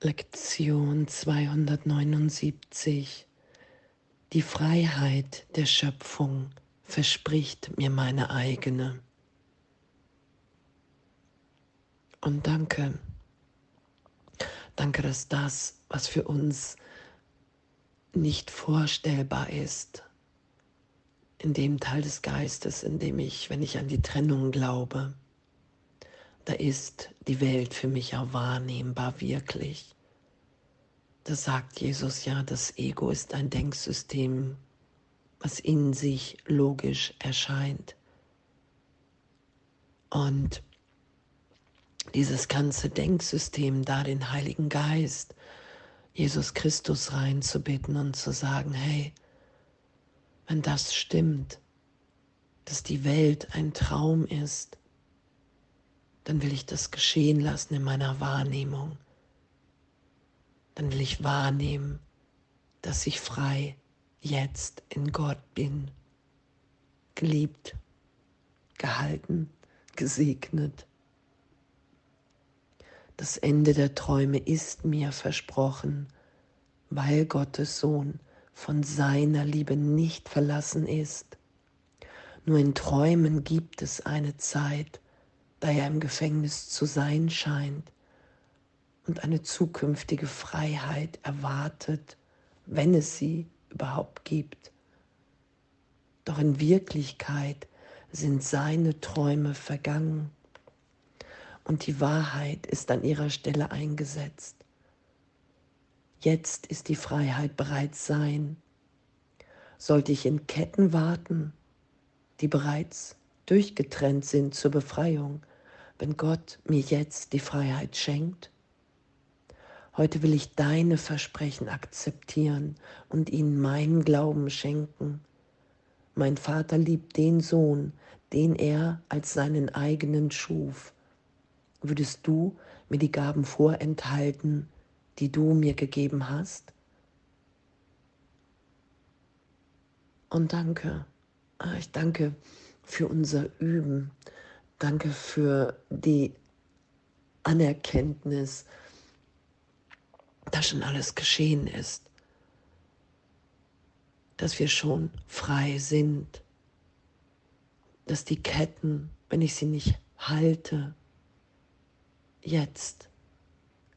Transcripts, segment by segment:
Lektion 279 Die Freiheit der Schöpfung verspricht mir meine eigene. Und danke, danke, dass das, was für uns nicht vorstellbar ist, in dem Teil des Geistes, in dem ich, wenn ich an die Trennung glaube, da ist die Welt für mich auch wahrnehmbar wirklich. Da sagt Jesus ja, das Ego ist ein Denksystem, was in sich logisch erscheint. Und dieses ganze Denksystem, da den Heiligen Geist, Jesus Christus reinzubitten und zu sagen, hey, wenn das stimmt, dass die Welt ein Traum ist, dann will ich das geschehen lassen in meiner Wahrnehmung dann will ich wahrnehmen, dass ich frei jetzt in Gott bin, geliebt, gehalten, gesegnet. Das Ende der Träume ist mir versprochen, weil Gottes Sohn von seiner Liebe nicht verlassen ist. Nur in Träumen gibt es eine Zeit, da er im Gefängnis zu sein scheint und eine zukünftige Freiheit erwartet, wenn es sie überhaupt gibt. Doch in Wirklichkeit sind seine Träume vergangen und die Wahrheit ist an ihrer Stelle eingesetzt. Jetzt ist die Freiheit bereits sein. Sollte ich in Ketten warten, die bereits durchgetrennt sind zur Befreiung, wenn Gott mir jetzt die Freiheit schenkt? Heute will ich deine Versprechen akzeptieren und ihnen meinen Glauben schenken. Mein Vater liebt den Sohn, den er als seinen eigenen schuf. Würdest du mir die Gaben vorenthalten, die du mir gegeben hast? Und danke, ah, ich danke für unser Üben, danke für die Anerkenntnis, dass schon alles geschehen ist, dass wir schon frei sind, dass die Ketten, wenn ich sie nicht halte, jetzt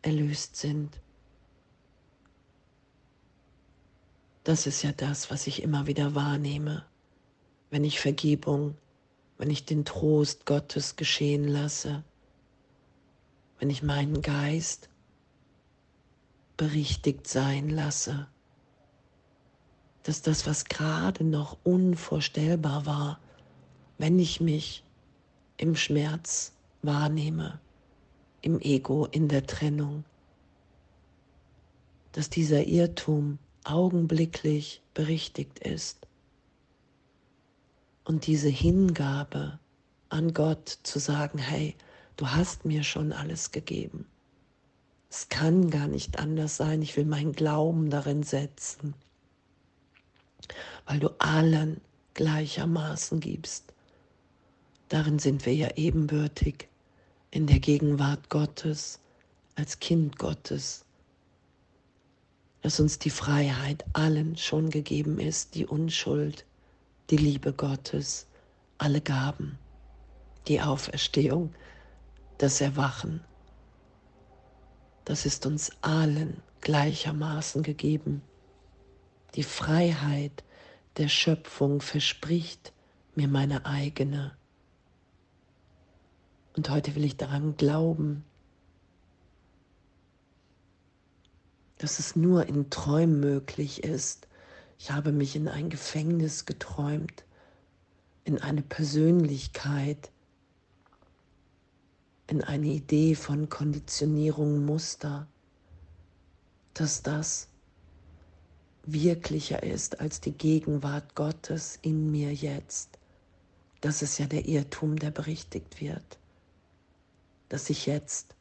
erlöst sind. Das ist ja das, was ich immer wieder wahrnehme, wenn ich Vergebung, wenn ich den Trost Gottes geschehen lasse, wenn ich meinen Geist berichtigt sein lasse, dass das, was gerade noch unvorstellbar war, wenn ich mich im Schmerz wahrnehme, im Ego, in der Trennung, dass dieser Irrtum augenblicklich berichtigt ist und diese Hingabe an Gott zu sagen, hey, du hast mir schon alles gegeben. Es kann gar nicht anders sein. Ich will meinen Glauben darin setzen, weil du allen gleichermaßen gibst. Darin sind wir ja ebenbürtig in der Gegenwart Gottes, als Kind Gottes, dass uns die Freiheit allen schon gegeben ist, die Unschuld, die Liebe Gottes, alle Gaben, die Auferstehung, das Erwachen das ist uns allen gleichermaßen gegeben. Die Freiheit der Schöpfung verspricht mir meine eigene. Und heute will ich daran glauben, dass es nur in Träumen möglich ist. Ich habe mich in ein Gefängnis geträumt, in eine Persönlichkeit, in eine Idee von Konditionierung, Muster, dass das wirklicher ist als die Gegenwart Gottes in mir jetzt. Das ist ja der Irrtum, der berichtigt wird, dass ich jetzt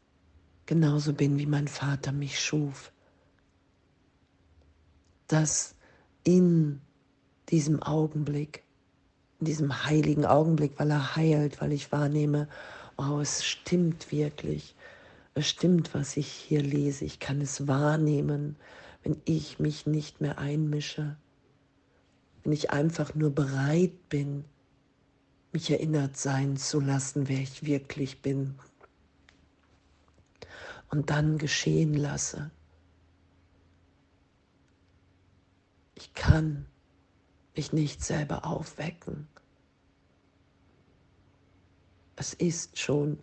genauso bin, wie mein Vater mich schuf, dass in diesem Augenblick, in diesem heiligen Augenblick, weil er heilt, weil ich wahrnehme, oh, es stimmt wirklich. es stimmt, was ich hier lese. Ich kann es wahrnehmen, wenn ich mich nicht mehr einmische, wenn ich einfach nur bereit bin, mich erinnert sein zu lassen, wer ich wirklich bin. Und dann geschehen lasse. Ich kann mich nicht selber aufwecken. Es ist schon.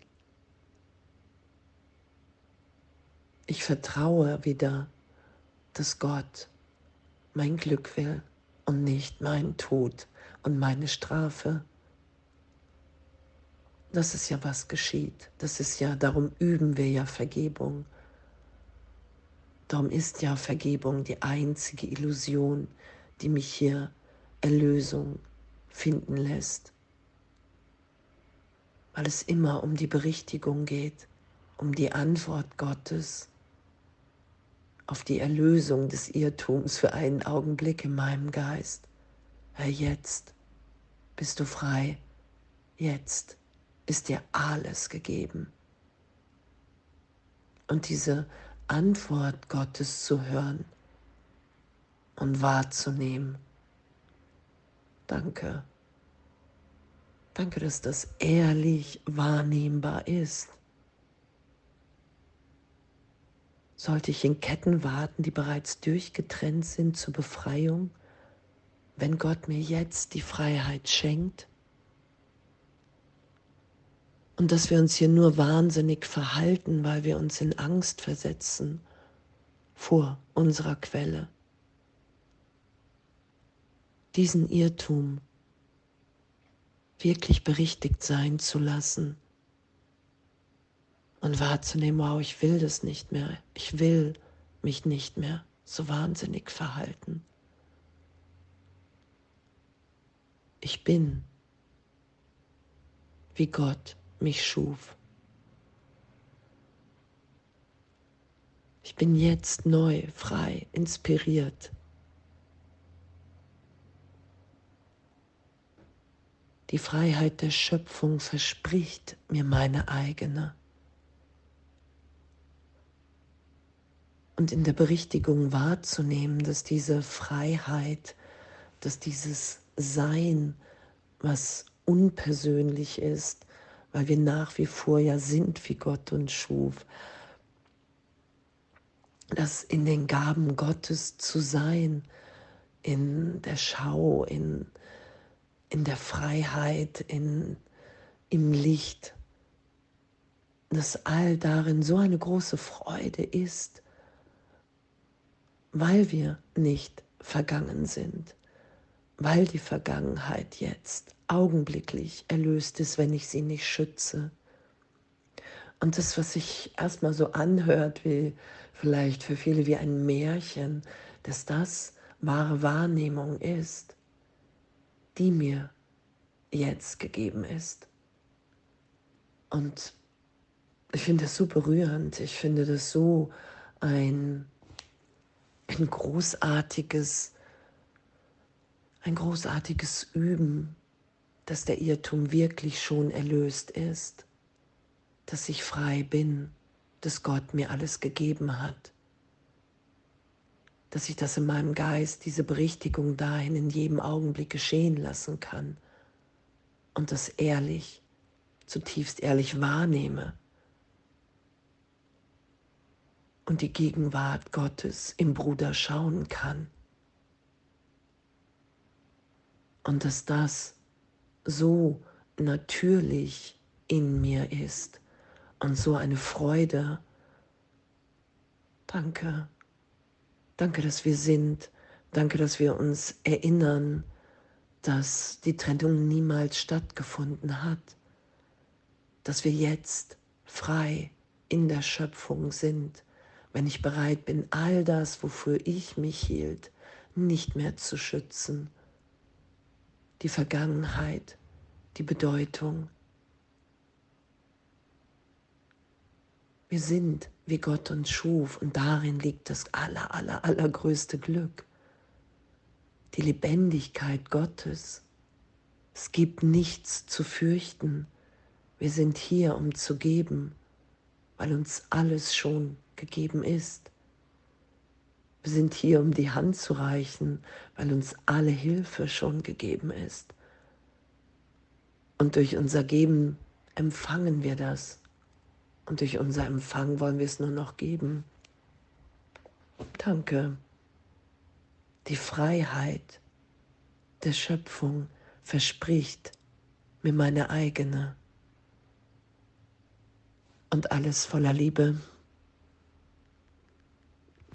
Ich vertraue wieder, dass Gott mein Glück will und nicht mein Tod und meine Strafe. Das ist ja, was geschieht. Das ist ja, darum üben wir ja Vergebung. Darum ist ja Vergebung die einzige Illusion, die mich hier Erlösung finden lässt. Weil es immer um die Berichtigung geht, um die Antwort Gottes auf die Erlösung des Irrtums für einen Augenblick in meinem Geist. Herr, jetzt bist du frei, jetzt ist dir alles gegeben. Und diese Antwort Gottes zu hören und wahrzunehmen. Danke. Danke, dass das ehrlich wahrnehmbar ist. Sollte ich in Ketten warten, die bereits durchgetrennt sind zur Befreiung, wenn Gott mir jetzt die Freiheit schenkt? Und dass wir uns hier nur wahnsinnig verhalten, weil wir uns in Angst versetzen vor unserer Quelle. Diesen Irrtum wirklich berichtigt sein zu lassen und wahrzunehmen, wow, ich will das nicht mehr, ich will mich nicht mehr so wahnsinnig verhalten. Ich bin, wie Gott mich schuf. Ich bin jetzt neu, frei, inspiriert. Die Freiheit der Schöpfung verspricht mir meine eigene. Und in der Berichtigung wahrzunehmen, dass diese Freiheit, dass dieses Sein, was unpersönlich ist, weil wir nach wie vor ja sind, wie Gott uns schuf. Das in den Gaben Gottes zu sein, in der Schau, in, in der Freiheit, in, im Licht, dass all darin so eine große Freude ist, weil wir nicht vergangen sind, weil die Vergangenheit jetzt augenblicklich erlöst ist, wenn ich sie nicht schütze. Und das, was sich erstmal so anhört, wie vielleicht für viele wie ein Märchen, dass das wahre Wahrnehmung ist, die mir jetzt gegeben ist. Und ich finde das so berührend, ich finde das so ein, ein großartiges, ein großartiges Üben dass der Irrtum wirklich schon erlöst ist, dass ich frei bin, dass Gott mir alles gegeben hat, dass ich das in meinem Geist, diese Berichtigung dahin in jedem Augenblick geschehen lassen kann und das ehrlich, zutiefst ehrlich wahrnehme und die Gegenwart Gottes im Bruder schauen kann. Und dass das so natürlich in mir ist und so eine Freude. Danke. Danke, dass wir sind. Danke, dass wir uns erinnern, dass die Trennung niemals stattgefunden hat. Dass wir jetzt frei in der Schöpfung sind, wenn ich bereit bin, all das, wofür ich mich hielt, nicht mehr zu schützen die Vergangenheit, die Bedeutung. Wir sind, wie Gott uns schuf, und darin liegt das aller, aller, allergrößte Glück, die Lebendigkeit Gottes. Es gibt nichts zu fürchten. Wir sind hier, um zu geben. weil uns alles schon gegeben ist. Wir sind hier, um die Hand zu reichen, weil uns alle Hilfe schon gegeben ist. Und durch unser Geben empfangen wir das. Und durch unser Empfang wollen wir es nur noch geben. Danke. Die Freiheit der Schöpfung verspricht mir meine eigene. Und alles voller Liebe.